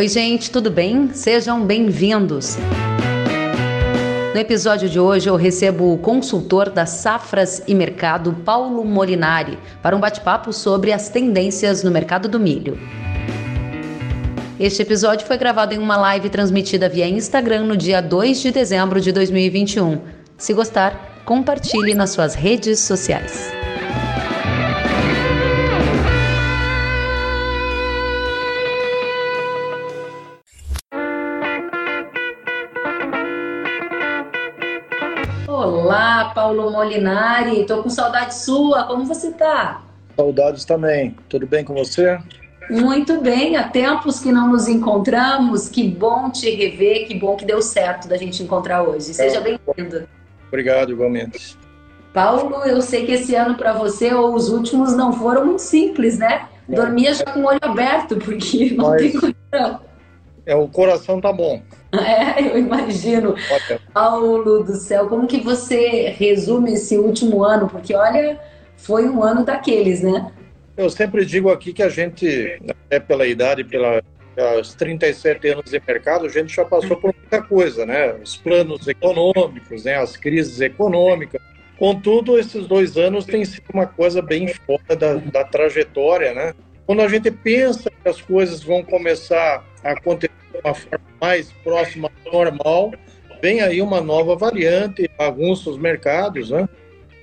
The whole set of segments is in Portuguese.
Oi, gente, tudo bem? Sejam bem-vindos. No episódio de hoje, eu recebo o consultor das safras e mercado, Paulo Molinari, para um bate-papo sobre as tendências no mercado do milho. Este episódio foi gravado em uma live transmitida via Instagram no dia 2 de dezembro de 2021. Se gostar, compartilhe nas suas redes sociais. Paulo Molinari. Tô com saudade sua. Como você tá? Saudades também. Tudo bem com você? Muito bem, há tempos que não nos encontramos. Que bom te rever, que bom que deu certo da gente encontrar hoje. Seja bem-vindo. Obrigado, igualmente. Paulo, eu sei que esse ano para você, ou os últimos, não foram muito simples, né? Dormia já com o olho aberto, porque não Mas... tem condição. É, o coração tá bom. É, eu imagino. Paulo do céu, como que você resume esse último ano? Porque, olha, foi um ano daqueles, né? Eu sempre digo aqui que a gente, até pela idade, pelos 37 anos de mercado, a gente já passou por muita coisa, né? Os planos econômicos, né? as crises econômicas. Contudo, esses dois anos têm sido uma coisa bem fora da, da trajetória, né? Quando a gente pensa que as coisas vão começar acontecer de uma forma mais próxima ao normal, vem aí uma nova variante, bagunça os mercados, né?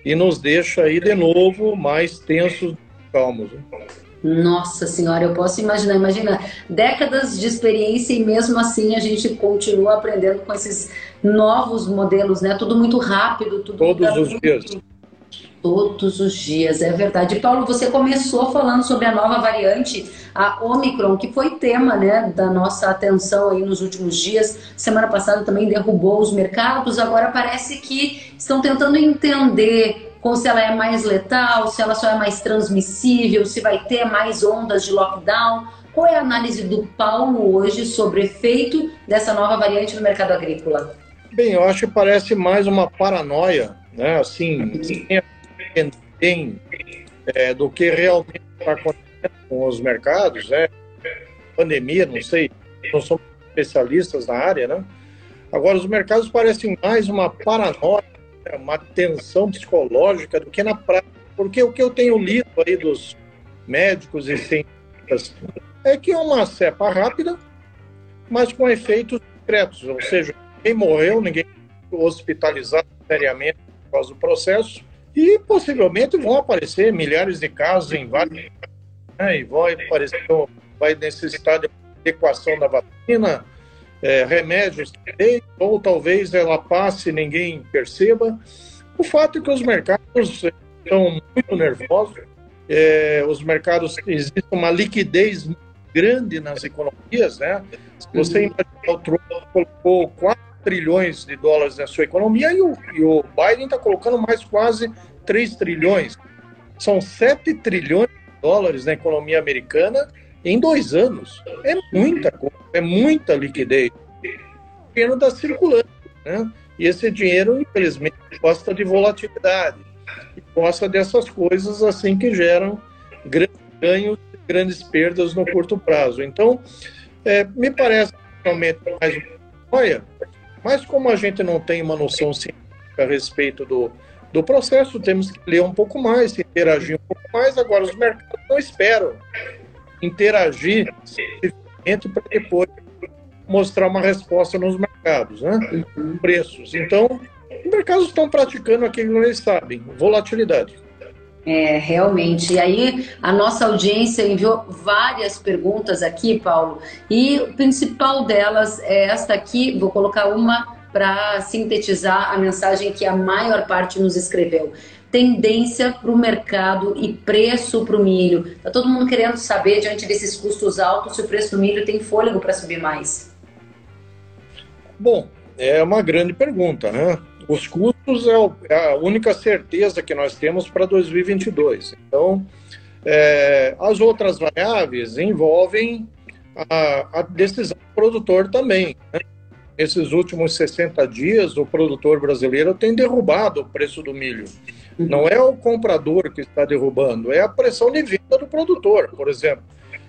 E nos deixa aí de novo mais tensos calmos. Nossa senhora, eu posso imaginar, imagina décadas de experiência e mesmo assim a gente continua aprendendo com esses novos modelos, né? Tudo muito rápido, tudo todos os muito... dias. Todos os dias, é verdade. Paulo, você começou falando sobre a nova variante, a Omicron, que foi tema, né, da nossa atenção aí nos últimos dias. Semana passada também derrubou os mercados. Agora parece que estão tentando entender ou se ela é mais letal, se ela só é mais transmissível, se vai ter mais ondas de lockdown. Qual é a análise do Paulo hoje sobre o efeito dessa nova variante no mercado agrícola? Bem, eu acho que parece mais uma paranoia, né? Assim, tem é, do que realmente está acontecendo com os mercados, né? Pandemia, não sei, não somos especialistas na área, né? Agora, os mercados parecem mais uma paranoia uma tensão psicológica do que na prática. Porque o que eu tenho lido aí dos médicos e cientistas é que é uma cepa rápida, mas com efeitos discretos, ou seja, ninguém morreu, ninguém hospitalizado seriamente por causa do processo, e possivelmente vão aparecer milhares de casos em vários né, e vai aparecer, vai necessitar de adequação da vacina, é, remédios ou talvez ela passe e ninguém perceba. O fato é que os mercados estão muito nervosos, é, os mercados existe uma liquidez grande nas economias, né? Se você imaginar o Trump colocou 4 trilhões de dólares na sua economia e o, e o Biden está colocando mais quase 3 trilhões. São 7 trilhões de dólares na economia americana em dois anos. É muita coisa, é muita liquidez. O dinheiro está circulando, né? E esse dinheiro, infelizmente, gosta de volatilidade. Gosta dessas coisas assim que geram grandes ganhos e grandes perdas no curto prazo. Então, é, me parece realmente mais uma mas como a gente não tem uma noção científica a respeito do, do processo, temos que ler um pouco mais, interagir um pouco mais. Agora, os mercados não esperam interagir para depois mostrar uma resposta nos mercados, né? Uhum. Preços. Então, os mercados estão praticando aquilo que eles sabem, volatilidade. É, realmente. E aí, a nossa audiência enviou várias perguntas aqui, Paulo, e o principal delas é esta aqui, vou colocar uma para sintetizar a mensagem que a maior parte nos escreveu tendência para o mercado e preço para o milho. Está todo mundo querendo saber, diante desses custos altos, se o preço do milho tem fôlego para subir mais. Bom, é uma grande pergunta, né? Os custos é, é a única certeza que nós temos para 2022. Então, é, as outras variáveis envolvem a, a decisão do produtor também. Né? Nesses últimos 60 dias, o produtor brasileiro tem derrubado o preço do milho. Não é o comprador que está derrubando, é a pressão de venda do produtor, por exemplo.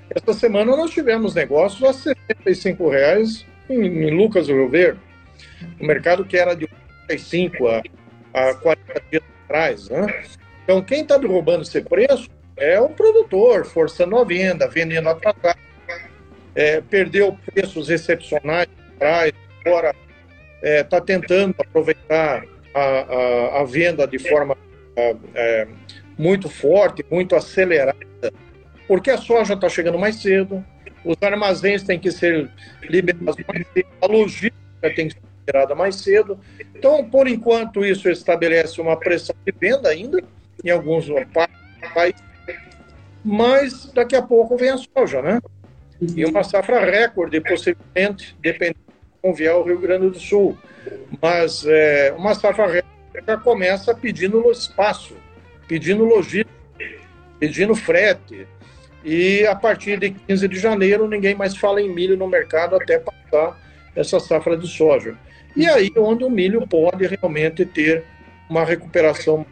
Essa semana nós tivemos negócios a R$ reais em, em Lucas do Rio Verde, o mercado que era de 85 a, a 40 dias atrás. Né? Então, quem está derrubando esse preço é o produtor, forçando a venda, vendendo atrasado, é, perdeu preços excepcionais atrás, agora está é, tentando aproveitar a, a, a, venda de forma é, é muito forte, muito acelerada, porque a soja está chegando mais cedo, os armazéns têm que ser liberados mais cedo, a logística tem que ser liberada mais cedo. Então, por enquanto, isso estabelece uma pressão de venda ainda em alguns países, mas daqui a pouco vem a soja, né? E uma safra recorde, possivelmente, dependendo de como vier o Rio Grande do Sul. Mas é, uma safra recorde começa pedindo espaço, pedindo logística, pedindo frete, e a partir de 15 de janeiro, ninguém mais fala em milho no mercado até passar essa safra de soja. E aí onde o milho pode realmente ter uma recuperação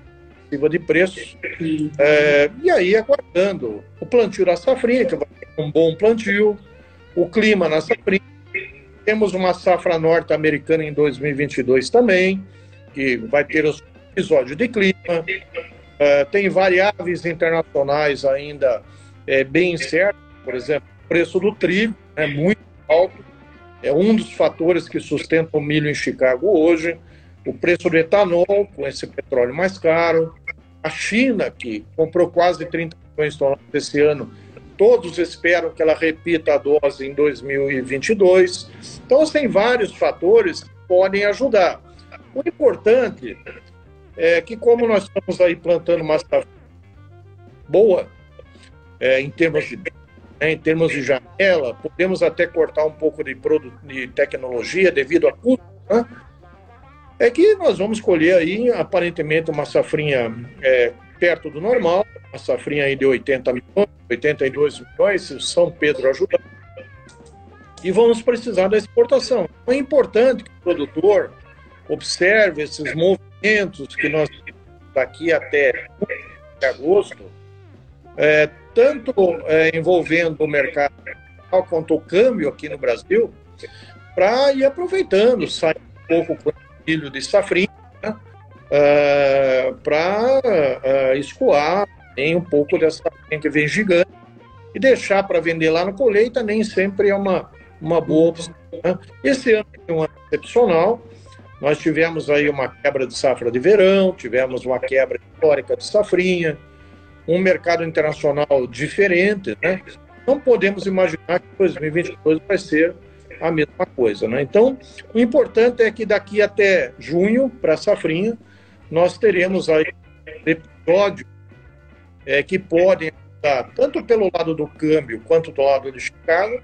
de preços. É, e aí aguardando o plantio da safrinha, que vai ser um bom plantio, o clima na safrinha. Temos uma safra norte-americana em 2022 também, que vai ter os episódios de clima. É, tem variáveis internacionais ainda é, bem incerto, por exemplo, o preço do trigo é muito alto, é um dos fatores que sustenta o milho em Chicago hoje, o preço do etanol, com esse petróleo mais caro, a China, que comprou quase 30 milhões de toneladas esse ano, todos esperam que ela repita a dose em 2022. Então, tem vários fatores que podem ajudar. O importante é que, como nós estamos aí plantando uma boa, é, em termos de né, em termos de janela, podemos até cortar um pouco de, de tecnologia devido a custo, né? é que nós vamos colher aí, aparentemente, uma safrinha é, perto do normal, uma safrinha aí de 80 milhões, 82 milhões, se São Pedro ajudar, e vamos precisar da exportação. Então, é importante que o produtor observe esses movimentos que nós daqui até agosto, é, tanto é, envolvendo o mercado quanto o câmbio aqui no Brasil, para ir aproveitando, sair um pouco com o milho de safrinha, né, uh, para uh, escoar em um pouco dessa que vem gigante e deixar para vender lá no colheita nem sempre é uma, uma boa opção. Né? Esse ano foi um ano excepcional, nós tivemos aí uma quebra de safra de verão, tivemos uma quebra histórica de safrinha, um mercado internacional diferente, né? Não podemos imaginar que 2022 vai ser a mesma coisa, né? Então, o importante é que daqui até junho, para a safrinha, nós teremos aí episódios é, que podem ajudar, tanto pelo lado do câmbio quanto do lado de Chicago,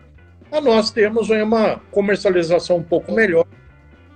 a nós termos uma comercialização um pouco melhor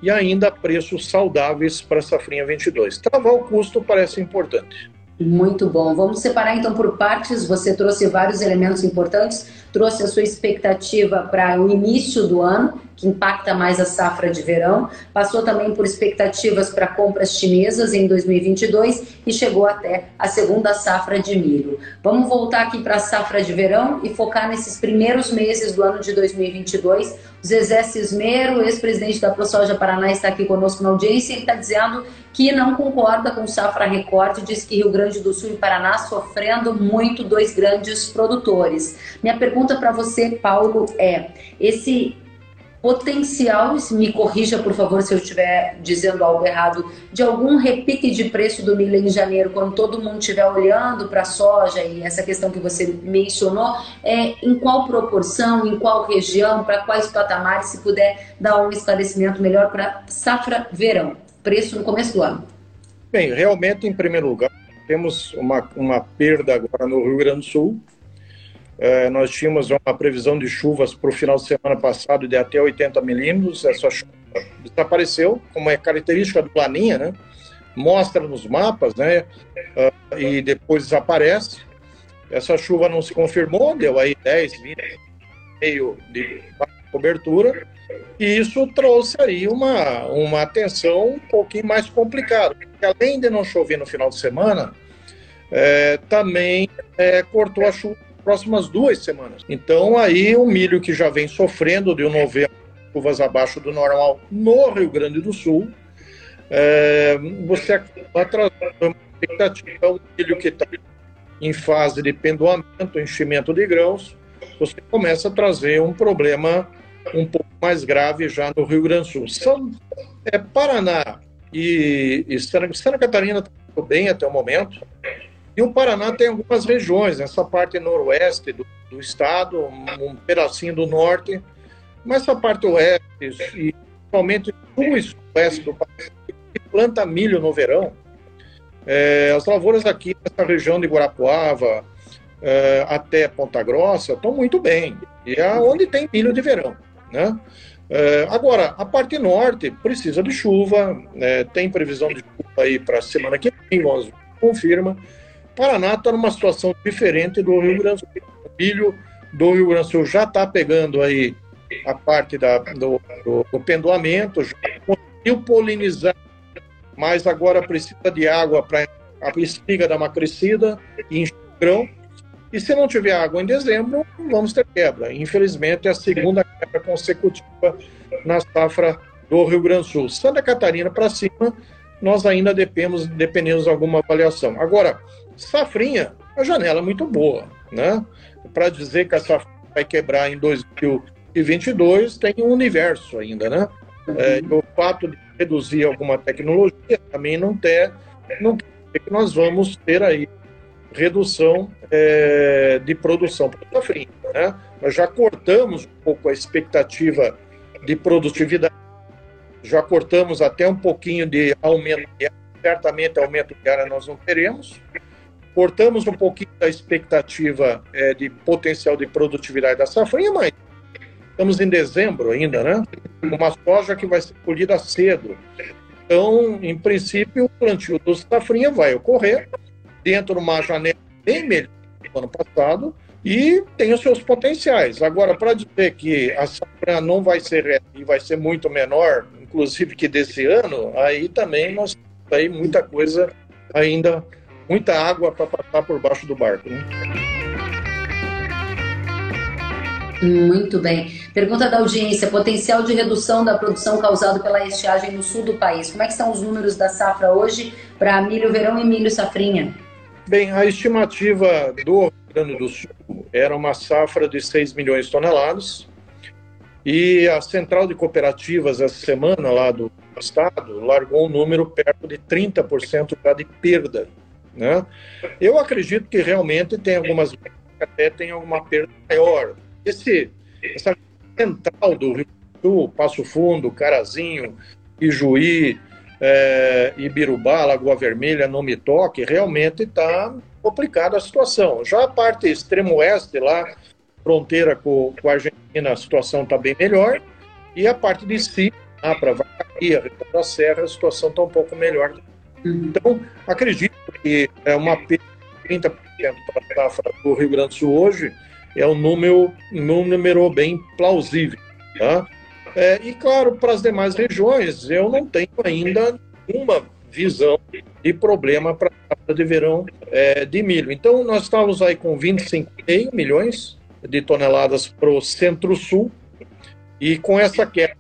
e ainda preços saudáveis para a safrinha 22. Travar o custo parece importante. Muito bom. Vamos separar então por partes. Você trouxe vários elementos importantes, trouxe a sua expectativa para o início do ano, que impacta mais a safra de verão, passou também por expectativas para compras chinesas em 2022 e chegou até a segunda safra de milho. Vamos voltar aqui para a safra de verão e focar nesses primeiros meses do ano de 2022. O Zezé Cismero, ex-presidente da ProSoja Paraná, está aqui conosco na audiência e está dizendo que não concorda com safra recorde, diz que Rio Grande do Sul e Paraná sofrendo muito dois grandes produtores. Minha pergunta para você, Paulo, é: esse potencial, me corrija por favor se eu estiver dizendo algo errado, de algum repique de preço do milho em janeiro, quando todo mundo estiver olhando para a soja e essa questão que você mencionou, é em qual proporção, em qual região, para quais patamares, se puder dar um esclarecimento melhor para safra verão preço no começo do ano? Bem, realmente, em primeiro lugar, temos uma, uma perda agora no Rio Grande do Sul. É, nós tínhamos uma previsão de chuvas para o final de semana passado de até 80 milímetros. Essa chuva desapareceu, como é característica do Laninha, né? Mostra nos mapas, né? Uh, e depois desaparece. Essa chuva não se confirmou, deu aí 10, 20, meio de cobertura. E isso trouxe aí uma, uma atenção um pouquinho mais complicada. Porque além de não chover no final de semana, é, também é, cortou a chuva próximas duas semanas. Então, aí o milho que já vem sofrendo de um novembro, chuvas abaixo do normal no Rio Grande do Sul, é, você acaba trazendo uma expectativa, um milho que está em fase de pendoamento, enchimento de grãos, você começa a trazer um problema um pouco mais grave já no Rio Grande do Sul. São, é, Paraná e, e Santa, Catarina está muito bem até o momento, e o Paraná tem algumas regiões, essa parte noroeste do, do estado, um, pedacinho do norte, mas essa parte oeste, e principalmente sul e sudoeste do país, que planta milho no verão, é, as lavouras aqui nessa região de Guarapuava é, até Ponta Grossa estão muito bem. E é onde tem milho de verão. Né? É, agora, a parte norte precisa de chuva, né? tem previsão de chuva aí para a semana que vem, nós confirma. Paraná está numa situação diferente do Rio Grande do Sul. O milho do Rio Grande do Sul já está pegando aí a parte da, do, do, do pendoamento, já conseguiu polinizar mas agora precisa de água para a espiga dar uma crescida e encher o grão. E se não tiver água em dezembro, vamos ter quebra. Infelizmente, é a segunda quebra consecutiva na safra do Rio Grande do Sul. Santa Catarina para cima, nós ainda dependemos, dependemos de alguma avaliação. Agora, safrinha, a janela é muito boa, né? Para dizer que a safra vai quebrar em 2022, tem um universo ainda, né? É, o fato de reduzir alguma tecnologia também não ter, não quer que nós vamos ter aí redução é, de produção para safrinha. Né? Nós já cortamos um pouco a expectativa de produtividade, já cortamos até um pouquinho de aumento de área, certamente aumento de área nós não teremos, cortamos um pouquinho da expectativa é, de potencial de produtividade da safrinha, mas Estamos em dezembro ainda, né? Uma soja que vai ser colhida cedo. Então, em princípio, o plantio do safrinha vai ocorrer dentro de uma janela bem melhor do ano passado e tem os seus potenciais. Agora, para dizer que a safra não vai ser e vai ser muito menor, inclusive que desse ano, aí também nós aí muita coisa ainda, muita água para passar por baixo do barco. Né? Muito bem. Pergunta da audiência: potencial de redução da produção causado pela estiagem no sul do país. Como é que estão os números da safra hoje para milho verão e milho safrinha? Bem, a estimativa do Rio Grande do Sul era uma safra de 6 milhões de toneladas. E a central de cooperativas essa semana lá do estado largou um número perto de 30% já de perda. Né? Eu acredito que realmente tem algumas até tem alguma perda maior, esse, essa central do Rio Sul, Passo Fundo, Carazinho, Ijuí, é, Ibirubá, Lagoa Vermelha, Nome Toque, realmente está complicada a situação. Já a parte extremo oeste, lá, fronteira com, com a Argentina, a situação está bem melhor. E a parte de cima, para Vacaria, Rio da Serra, a situação está um pouco melhor. Então, acredito que é uma perda de 30% para a safra do Rio Grande do Sul hoje, é um número, um número bem plausível. Tá? É, e, claro, para as demais regiões, eu não tenho ainda uma visão de problema para a de verão é, de milho. Então, nós estamos aí com 25,5 milhões de toneladas para o centro-sul, e com essa queda,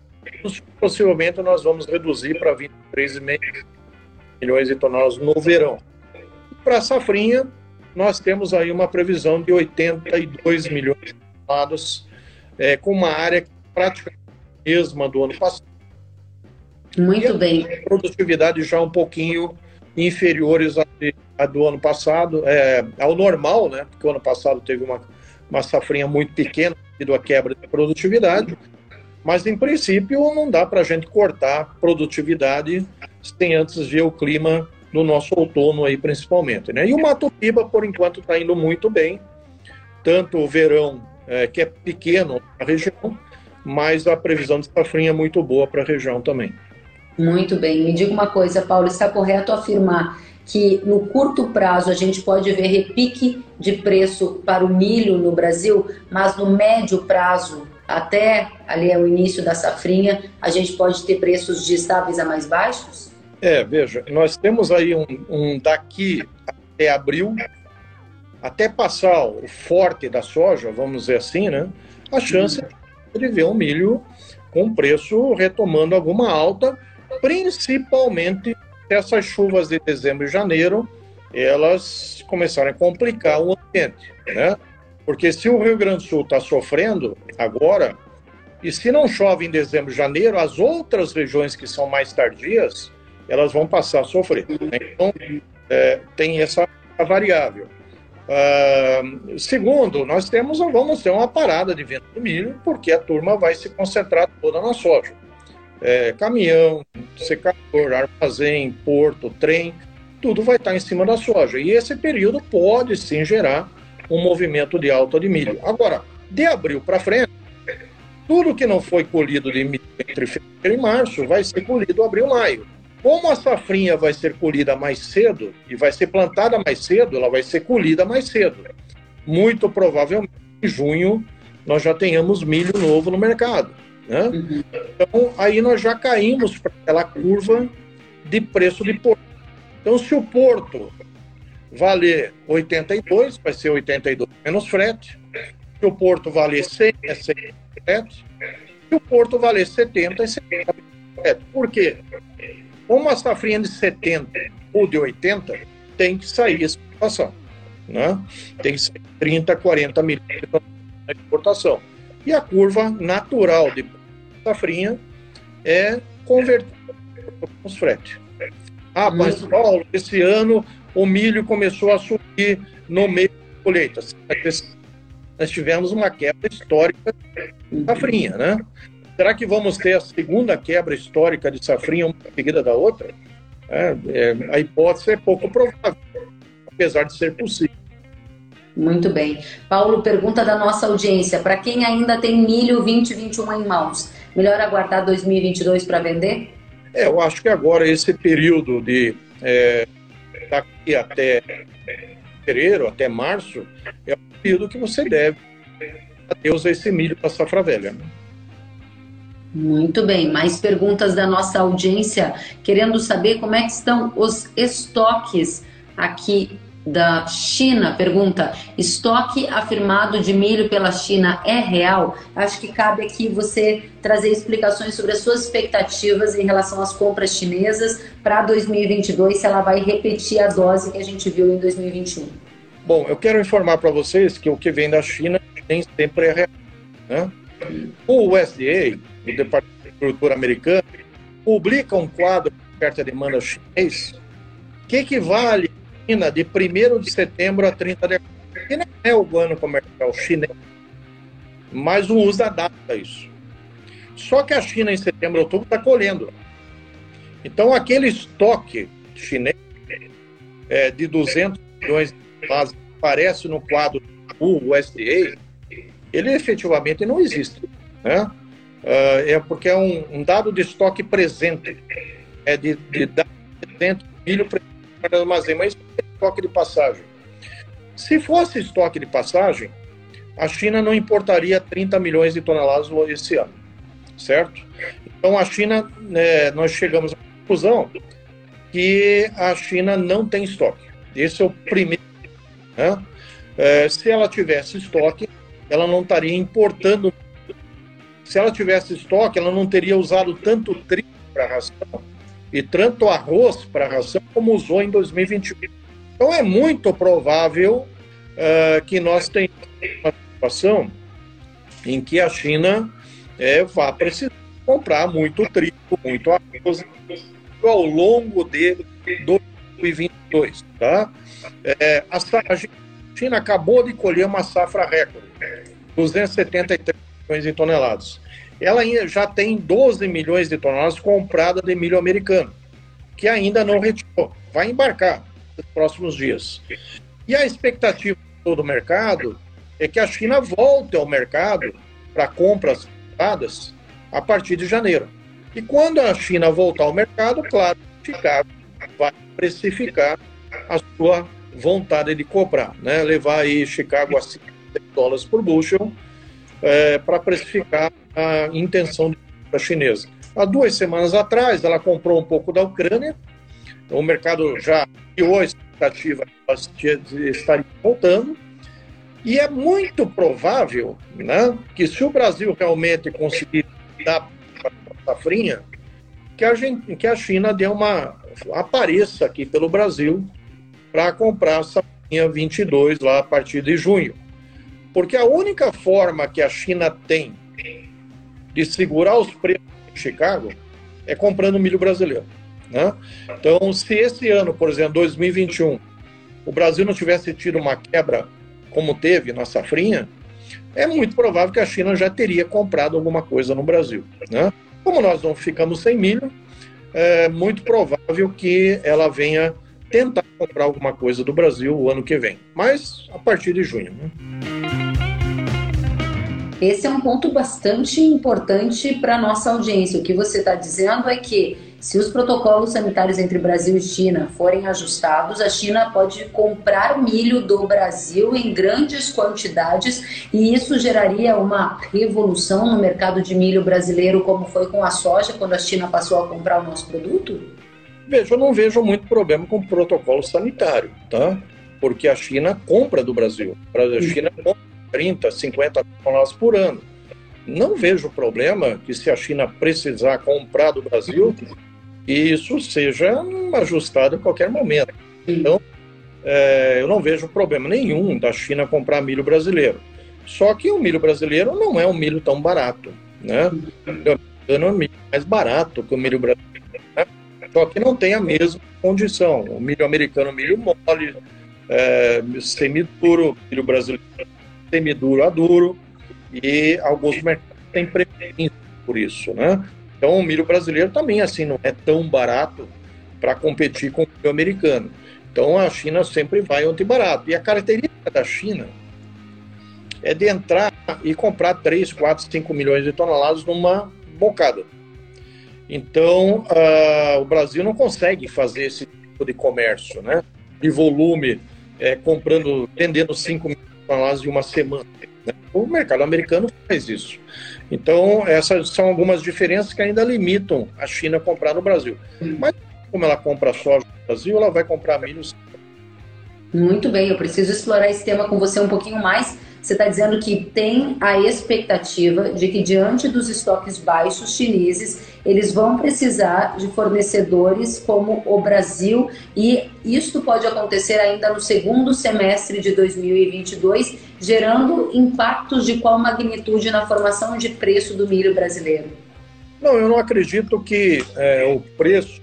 possivelmente nós vamos reduzir para 23,5 milhões de toneladas no verão. Para a safrinha, nós temos aí uma previsão de 82 milhões de toneladas, é, com uma área praticamente mesma do ano passado. Muito bem. Produtividade já um pouquinho inferiores à, do ano passado, é, ao normal, né? Porque o ano passado teve uma, uma safrinha muito pequena devido à quebra de produtividade. Mas, em princípio, não dá para a gente cortar produtividade sem antes ver o clima no nosso outono aí principalmente. Né? E o Mato Piba, por enquanto, está indo muito bem, tanto o verão, é, que é pequeno na região, mas a previsão de safrinha é muito boa para a região também. Muito bem. Me diga uma coisa, Paulo, está correto afirmar que no curto prazo a gente pode ver repique de preço para o milho no Brasil, mas no médio prazo, até ali é o início da safrinha, a gente pode ter preços de estáveis a mais baixos? É, veja, nós temos aí um, um daqui até abril, até passar o forte da soja, vamos dizer assim, né? A chance é de ver o milho com preço retomando alguma alta, principalmente essas chuvas de dezembro e janeiro elas começarem a complicar o ambiente, né? Porque se o Rio Grande do Sul está sofrendo agora, e se não chove em dezembro e janeiro, as outras regiões que são mais tardias, elas vão passar a sofrer. Então, é, tem essa variável. Uh, segundo, nós temos, vamos ter uma parada de venda do milho, porque a turma vai se concentrar toda na soja. É, caminhão, secador, armazém, porto, trem, tudo vai estar em cima da soja. E esse período pode sim gerar um movimento de alta de milho. Agora, de abril para frente, tudo que não foi colhido de milho entre fevereiro e março vai ser colhido abril maio. Como a safrinha vai ser colhida mais cedo e vai ser plantada mais cedo, ela vai ser colhida mais cedo. Muito provavelmente em junho nós já tenhamos milho novo no mercado. Né? Uhum. Então aí nós já caímos para aquela curva de preço de porto. Então se o porto valer 82, vai ser 82 menos frete. Se o porto valer 100, é 100 frete. Se o porto valer 70, é 70 frete. Por quê? Uma safrinha de 70 ou de 80 tem que sair exportação. Né? Tem que ser 30, 40 milhões de exportação. E a curva natural de safrinha é converter os frete. Ah, mas Paulo, esse ano o milho começou a subir no meio da colheita. Nós tivemos uma quebra histórica de safrinha, né? Será que vamos ter a segunda quebra histórica de safrinha, uma seguida da outra? É, é, a hipótese é pouco provável, apesar de ser possível. Muito bem. Paulo, pergunta da nossa audiência: para quem ainda tem milho 2021 em mãos, melhor aguardar 2022 para vender? É, eu acho que agora esse período de é, daqui até fevereiro, até março, é o período que você deve a Deus esse milho para safra velha. Né? Muito bem, mais perguntas da nossa audiência, querendo saber como é que estão os estoques aqui da China. Pergunta: estoque afirmado de milho pela China é real? Acho que cabe aqui você trazer explicações sobre as suas expectativas em relação às compras chinesas para 2022, se ela vai repetir a dose que a gente viu em 2021. Bom, eu quero informar para vocês que o que vem da China nem sempre é real. Né? O USDA, o Departamento de Agricultura americano, publica um quadro de oferta e demanda chinês que equivale China de 1 de setembro a 30 de agosto. Que não é o ano comercial chinês, mas não usa data isso. Só que a China em setembro e outubro está colhendo. Então aquele estoque chinês é, de 200 milhões de dólares aparece no quadro do USDA, ele efetivamente não existe. Né? Uh, é porque é um, um, dado de estoque presente, é de, de dado presente, milho presente no armazém, mas é estoque de passagem. Se fosse estoque de passagem, a China não importaria 30 milhões de toneladas esse ano, certo? Então a China, né, nós chegamos à conclusão que a China não tem estoque. Esse é o primeiro. Né? É, se ela tivesse estoque, ela não estaria importando. Se ela tivesse estoque, ela não teria usado tanto trigo para ração e tanto arroz para ração como usou em 2021. Então é muito provável uh, que nós tenhamos uma situação em que a China é, vá precisar comprar muito trigo, muito arroz ao longo de 2022. Tá? É, a, a China acabou de colher uma safra recorde, 273 milhões de toneladas ela já tem 12 milhões de toneladas compradas de milho americano, que ainda não retirou. Vai embarcar nos próximos dias. E a expectativa do mercado é que a China volte ao mercado para compras dadas a partir de janeiro. E quando a China voltar ao mercado, claro, Chicago vai precificar a sua vontade de comprar, né? levar aí Chicago a 50 dólares por bushel é, para precificar a intenção da chinesa. Há duas semanas atrás, ela comprou um pouco da Ucrânia, o mercado já criou a expectativa elas estariam voltando. E é muito provável né, que se o Brasil realmente conseguir dar a safrinha, que a, gente, que a China dê uma apareça aqui pelo Brasil para comprar a safrinha 22 lá a partir de junho. Porque a única forma que a China tem de segurar os preços em Chicago é comprando milho brasileiro. Né? Então, se esse ano, por exemplo, 2021, o Brasil não tivesse tido uma quebra como teve na safrinha, é muito provável que a China já teria comprado alguma coisa no Brasil. Né? Como nós não ficamos sem milho, é muito provável que ela venha tentar comprar alguma coisa do Brasil o ano que vem, mas a partir de junho. Né? Esse é um ponto bastante importante para a nossa audiência. O que você está dizendo é que se os protocolos sanitários entre Brasil e China forem ajustados, a China pode comprar milho do Brasil em grandes quantidades e isso geraria uma revolução no mercado de milho brasileiro, como foi com a soja, quando a China passou a comprar o nosso produto? Veja, eu não vejo muito problema com o protocolo sanitário, tá? Porque a China compra do Brasil. A China compra 30, 50 toneladas por ano. Não vejo problema que se a China precisar comprar do Brasil, isso seja ajustado a qualquer momento. Então, é, eu não vejo problema nenhum da China comprar milho brasileiro. Só que o milho brasileiro não é um milho tão barato, né? O milho é um milho mais barato que o milho brasileiro, né? Só que não tem a mesma condição. O milho americano, milho mole, é, semiduro, milho brasileiro, semiduro a duro, e alguns mercados têm preferência por isso, né? Então, o milho brasileiro também assim não é tão barato para competir com o milho americano. Então, a China sempre vai onde barato. E a característica da China é de entrar e comprar 3, 4, 5 milhões de toneladas numa bocada. Então, uh, o Brasil não consegue fazer esse tipo de comércio, né? De volume, é, comprando, vendendo 5 milhões toneladas de uma semana. Né? O mercado americano faz isso. Então, essas são algumas diferenças que ainda limitam a China a comprar no Brasil. Mas, como ela compra soja no Brasil, ela vai comprar milho. Muito bem, eu preciso explorar esse tema com você um pouquinho mais. Você está dizendo que tem a expectativa de que, diante dos estoques baixos chineses, eles vão precisar de fornecedores como o Brasil, e isto pode acontecer ainda no segundo semestre de 2022, gerando impactos de qual magnitude na formação de preço do milho brasileiro? Não, eu não acredito que é, o preço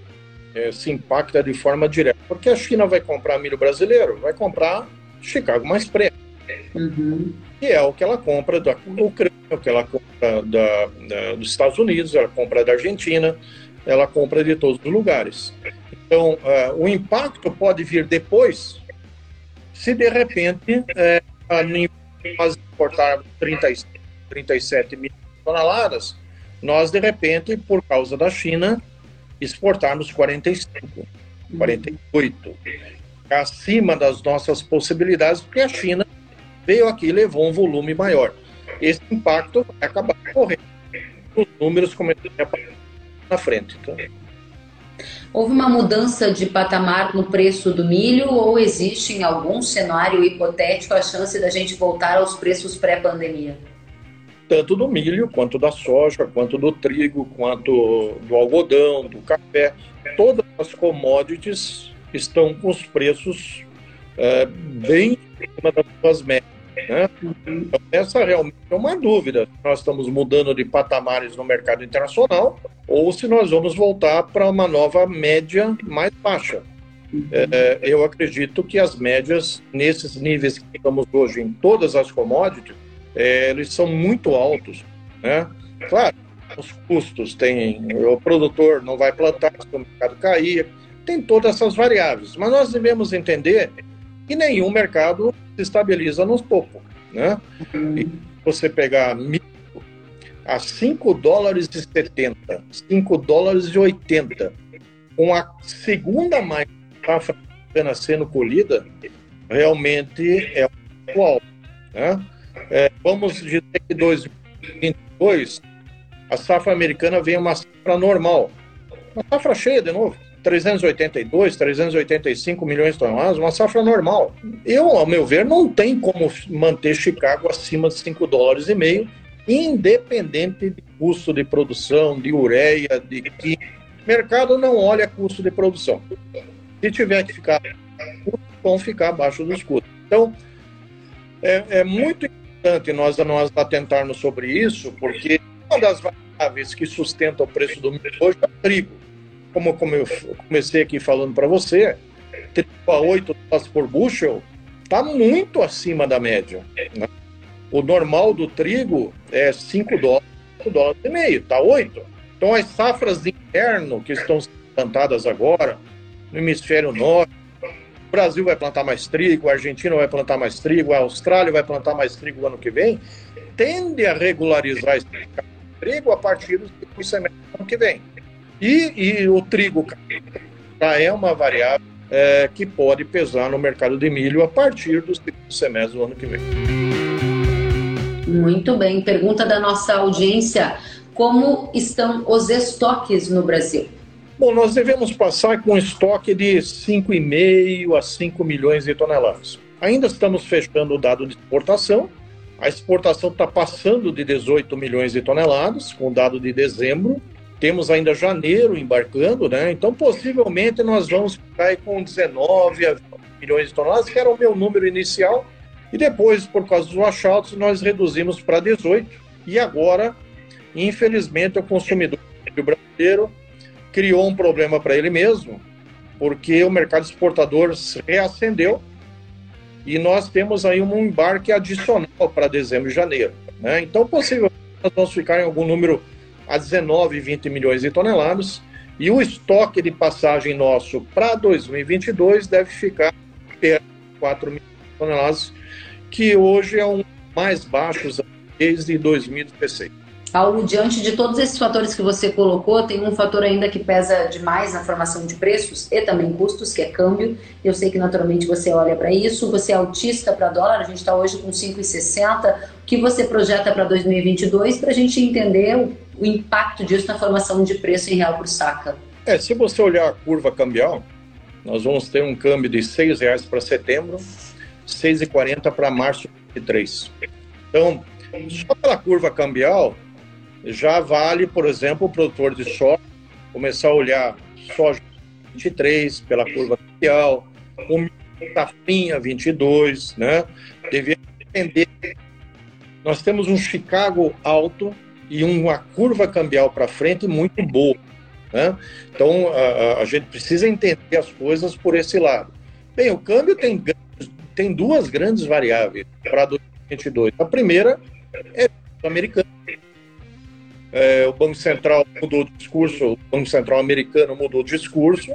é, se impacta de forma direta, porque a China vai comprar milho brasileiro, vai comprar Chicago mais preto. Uhum. Que é o que ela compra da Ucrânia, o que ela compra da, da, dos Estados Unidos, ela compra da Argentina, ela compra de todos os lugares. Então, uh, o impacto pode vir depois, se de repente é, nós exportarmos 37 mil toneladas, nós de repente, por causa da China, exportarmos 45, 48, acima das nossas possibilidades, porque a China veio aqui e levou um volume maior. Esse impacto vai acabar correndo. Os números começam a na frente. Então. Houve uma mudança de patamar no preço do milho ou existe em algum cenário hipotético a chance da gente voltar aos preços pré-pandemia? Tanto do milho, quanto da soja, quanto do trigo, quanto do algodão, do café. Todas as commodities estão com os preços é, bem em cima das suas médias. Né? Então, essa realmente é uma dúvida. Nós estamos mudando de patamares no mercado internacional ou se nós vamos voltar para uma nova média mais baixa. É, eu acredito que as médias, nesses níveis que estamos hoje em todas as commodities, é, eles são muito altos. Né? Claro, os custos tem, o produtor não vai plantar se o mercado cair, tem todas essas variáveis. Mas nós devemos entender que nenhum mercado se estabiliza nos topos. Né? E você pegar milho a 5 dólares e 70, 5 dólares e 80, com a segunda mais safra sendo colhida, realmente é alto. Né? É, vamos dizer que 2022 a safra americana vem uma safra normal, uma safra cheia de novo, 382, 385 milhões de toneladas, uma safra normal. Eu, ao meu ver, não tem como manter Chicago acima de 5 dólares e meio, independente de custo de produção, de ureia, de. O mercado não olha custo de produção. Se tiver que ficar, vão ficar abaixo dos custos. Então, é, é muito importante nós, nós atentarmos sobre isso, porque uma das variáveis que sustenta o preço do milho hoje é o trigo como, como eu comecei aqui falando para você, 38 dólares por bushel está muito acima da média. Né? O normal do trigo é 5 dólares, 5 dólares e meio, está 8. Então as safras de inverno que estão sendo plantadas agora no hemisfério norte, o Brasil vai plantar mais trigo, a Argentina vai plantar mais trigo, a Austrália vai plantar mais trigo ano que vem, tende a regularizar esse trigo a partir do semestre do ano que vem. E, e o trigo já é uma variável é, que pode pesar no mercado de milho a partir do segundo semestre do ano que vem. Muito bem. Pergunta da nossa audiência: como estão os estoques no Brasil? Bom, nós devemos passar com um estoque de 5,5 a 5 milhões de toneladas. Ainda estamos fechando o dado de exportação. A exportação está passando de 18 milhões de toneladas, com o dado de dezembro. Temos ainda janeiro embarcando, né? Então, possivelmente, nós vamos ficar com 19 a 20 milhões de toneladas, que era o meu número inicial. E depois, por causa dos washouts, nós reduzimos para 18. E agora, infelizmente, o consumidor brasileiro criou um problema para ele mesmo, porque o mercado exportador reacendeu e nós temos aí um embarque adicional para dezembro e janeiro. Né? Então, possivelmente, nós vamos ficar em algum número a 19, 20 milhões de toneladas. E o estoque de passagem nosso para 2022 deve ficar perto de 4 milhões de toneladas, que hoje é um mais baixo desde 2016. Paulo, diante de todos esses fatores que você colocou, tem um fator ainda que pesa demais na formação de preços e também custos, que é câmbio. Eu sei que naturalmente você olha para isso, você é autista para dólar, a gente está hoje com 5,60. O que você projeta para 2022 para a gente entender o, o impacto disso na formação de preço em real por saca? É, se você olhar a curva cambial, nós vamos ter um câmbio de R$ reais para setembro, R$ 6,40 para março de 2023. Então, só pela curva cambial, já vale, por exemplo, o produtor de soja começar a olhar soja 23 pela curva cambial, o safrinha 22, né? Devia entender. Nós temos um Chicago alto e uma curva cambial para frente muito boa, né? Então a, a, gente precisa entender as coisas por esse lado. Bem, o câmbio tem tem duas grandes variáveis para 2022. A primeira é o americano é, o Banco Central mudou o discurso, o Banco Central americano mudou o discurso,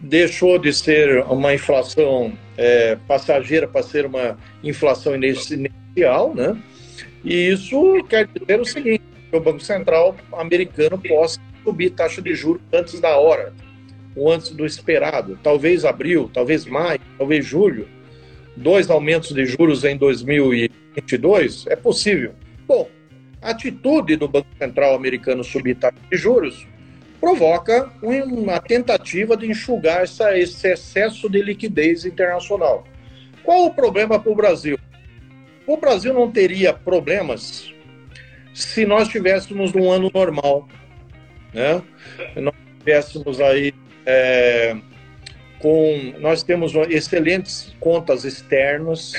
deixou de ser uma inflação é, passageira para ser uma inflação inicial, né? E isso quer dizer o seguinte: que o Banco Central americano possa subir taxa de juros antes da hora, ou antes do esperado, talvez abril, talvez maio, talvez julho, dois aumentos de juros em 2022, é possível. Bom, a atitude do Banco Central americano subir taxa de juros provoca uma tentativa de enxugar essa, esse excesso de liquidez internacional. Qual o problema para o Brasil? O Brasil não teria problemas se nós tivéssemos um ano normal, né? Nós tivéssemos aí é, com, nós temos excelentes contas externas,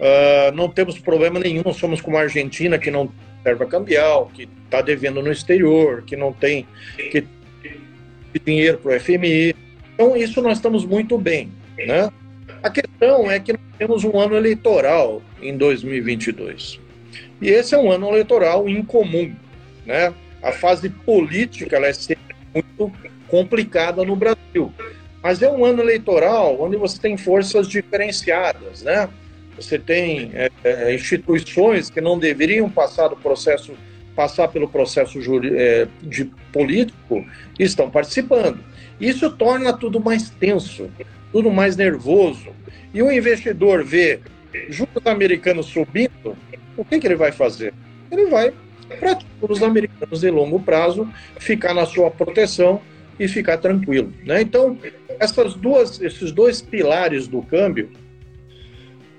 Uh, não temos problema nenhum, somos como a Argentina, que não serve a cambial, que está devendo no exterior, que não tem que dinheiro para o FMI. Então, isso nós estamos muito bem. Né? A questão é que nós temos um ano eleitoral em 2022. E esse é um ano eleitoral incomum. Né? A fase política ela é sempre muito complicada no Brasil. Mas é um ano eleitoral onde você tem forças diferenciadas, né? Você tem é, é, instituições que não deveriam passar do processo passar pelo processo é, de político estão participando. Isso torna tudo mais tenso, tudo mais nervoso. E o investidor vê juros americanos subindo, o que, que ele vai fazer? Ele vai para os americanos de longo prazo ficar na sua proteção e ficar tranquilo. Né? Então, essas duas, esses dois pilares do câmbio,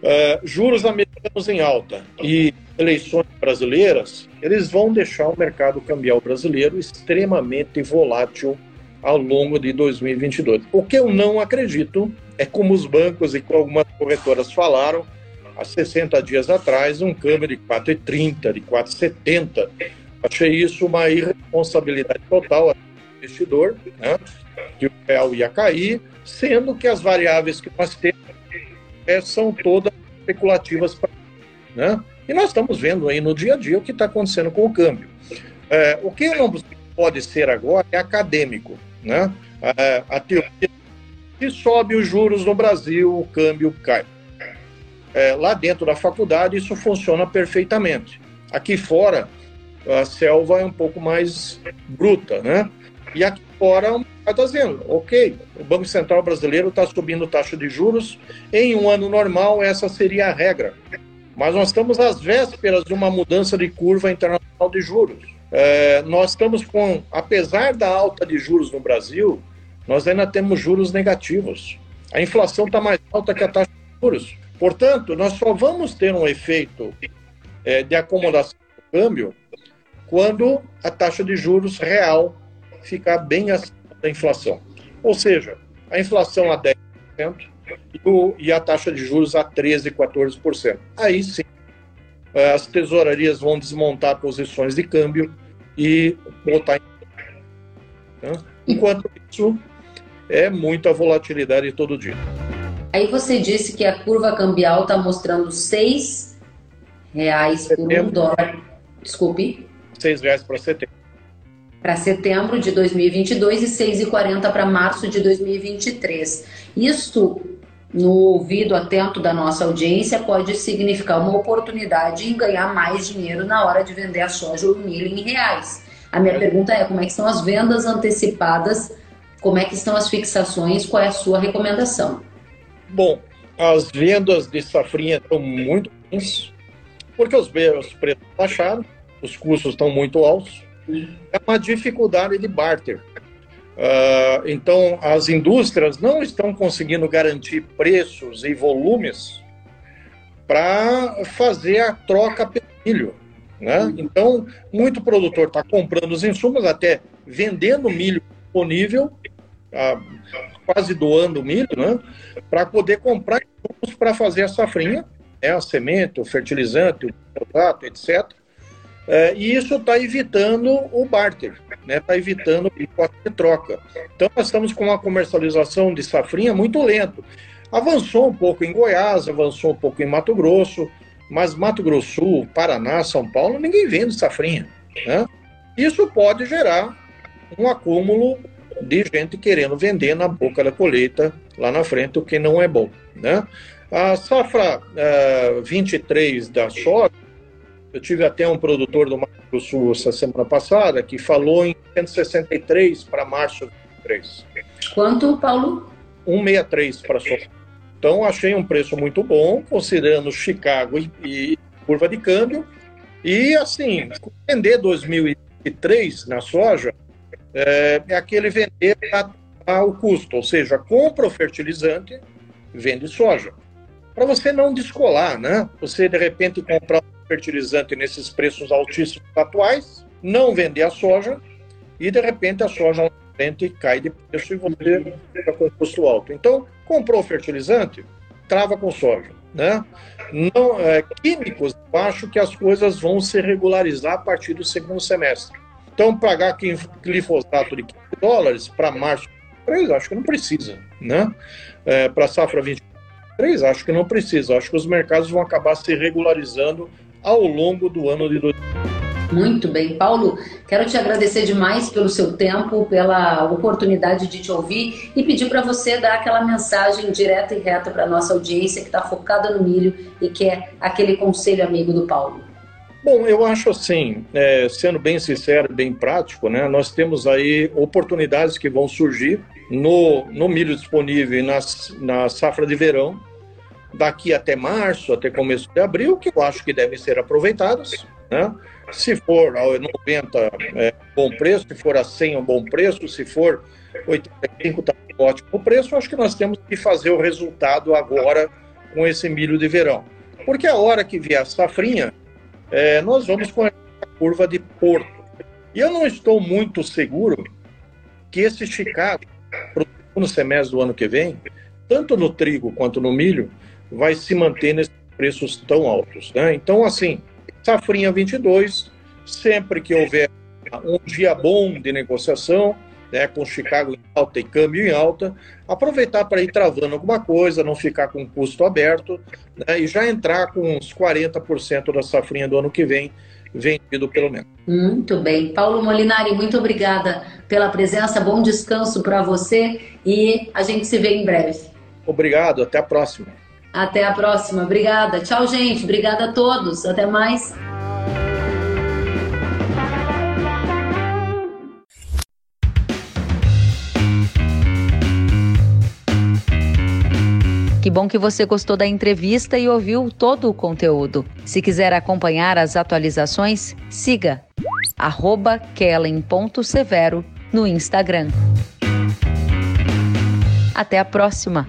uh, juros americanos em alta e eleições brasileiras, eles vão deixar o mercado cambial brasileiro extremamente volátil ao longo de 2022. O que eu não acredito é como os bancos e algumas corretoras falaram há 60 dias atrás, um câmbio de 4,30, de 4,70. Achei isso uma irresponsabilidade total do investidor, né? que o real ia cair, sendo que as variáveis que nós temos é, são todas especulativas. Né? E nós estamos vendo aí no dia a dia o que está acontecendo com o câmbio. É, o que não pode ser agora é acadêmico. Né? É, a teoria se sobe os juros no Brasil, o câmbio cai. É, lá dentro da faculdade isso funciona perfeitamente. Aqui fora a selva é um pouco mais bruta, né? E aqui fora está dizendo, ok, o Banco Central brasileiro está subindo taxa de juros, em um ano normal essa seria a regra. Mas nós estamos às vésperas de uma mudança de curva internacional de juros. É, nós estamos com, apesar da alta de juros no Brasil, nós ainda temos juros negativos. A inflação está mais alta que a taxa de juros. Portanto, nós só vamos ter um efeito é, de acomodação do câmbio quando a taxa de juros real ficar bem acima da inflação. Ou seja, a inflação a 10% e, o, e a taxa de juros a 13%, 14%. Aí sim, as tesourarias vão desmontar posições de câmbio e botar em. Enquanto isso, é muita volatilidade todo dia. Aí você disse que a curva cambial está mostrando seis reais por um dólar. Desculpe. Seis reais para setembro. Para setembro de 2022 e 6,40 para março de 2023. Isso, no ouvido atento da nossa audiência, pode significar uma oportunidade em ganhar mais dinheiro na hora de vender a soja ou milho em reais. A minha pergunta é como é que são as vendas antecipadas como é que estão as fixações? Qual é a sua recomendação? Bom, as vendas de safrinha estão muito ruins, porque os preços baixaram, os custos estão muito altos. É uma dificuldade de barter. Uh, então, as indústrias não estão conseguindo garantir preços e volumes para fazer a troca pelo milho. Né? Então, muito produtor está comprando os insumos, até vendendo milho disponível a, quase doando milho, né? Para poder comprar insumos para fazer a safrinha, né? a semente, o fertilizante, o contato, etc. É, e isso está evitando o barter, está né? Tá evitando o pacote de troca. Então, nós estamos com uma comercialização de safrinha muito lento. Avançou um pouco em Goiás, avançou um pouco em Mato Grosso, mas Mato Grosso, Paraná, São Paulo, ninguém vende safrinha. Né? Isso pode gerar um acúmulo de gente querendo vender na boca da colheita lá na frente, o que não é bom. Né? A safra uh, eh, 23 da soja, eu tive até um produtor do Mato Grosso Sul essa semana passada que falou em 163 para março de 23. Quanto, Paulo? 163 para soja. Então, achei um preço muito bom, considerando Chicago e, e curva de câmbio. E, assim, vender 2003 na soja, é, é aquele vender ao custo, ou seja, compra o fertilizante, vende soja. Para você não descolar, né? Você de repente comprar o fertilizante nesses preços altíssimos atuais, não vender a soja e de repente a soja frente cai de preço e você fica com custo alto. Então, comprou fertilizante, trava com soja, né? Não, é, químicos, eu acho que as coisas vão se regularizar a partir do segundo semestre. Então, pagar glifosato de 15 dólares para março 3, acho que não precisa, né? É, para safra 23, acho que não precisa. Acho que os mercados vão acabar se regularizando ao longo do ano de 2020. Muito bem, Paulo. Quero te agradecer demais pelo seu tempo, pela oportunidade de te ouvir e pedir para você dar aquela mensagem direta e reta para nossa audiência que está focada no milho e quer aquele conselho amigo do Paulo. Bom, eu acho assim, é, sendo bem sincero, bem prático, né? Nós temos aí oportunidades que vão surgir no, no milho disponível e nas, na safra de verão, daqui até março, até começo de abril, que eu acho que devem ser aproveitadas, né? Se for a 90, é, bom preço, se for a 100, um bom preço, se for 85 está ótimo preço, acho que nós temos que fazer o resultado agora com esse milho de verão. Porque a hora que vier a safrinha, é, nós vamos com a curva de Porto. E eu não estou muito seguro que esse Chicago, para o segundo semestre do ano que vem, tanto no trigo quanto no milho, vai se manter nesses preços tão altos. Né? Então, assim, safrinha 22, sempre que houver um dia bom de negociação, né, com Chicago em alta e câmbio em alta, aproveitar para ir travando alguma coisa, não ficar com custo aberto né, e já entrar com uns 40% da safrinha do ano que vem vendido pelo menos. Muito bem. Paulo Molinari, muito obrigada pela presença, bom descanso para você e a gente se vê em breve. Obrigado, até a próxima. Até a próxima, obrigada. Tchau, gente. Obrigada a todos. Até mais. Que bom que você gostou da entrevista e ouviu todo o conteúdo. Se quiser acompanhar as atualizações, siga kellen.severo no Instagram. Até a próxima!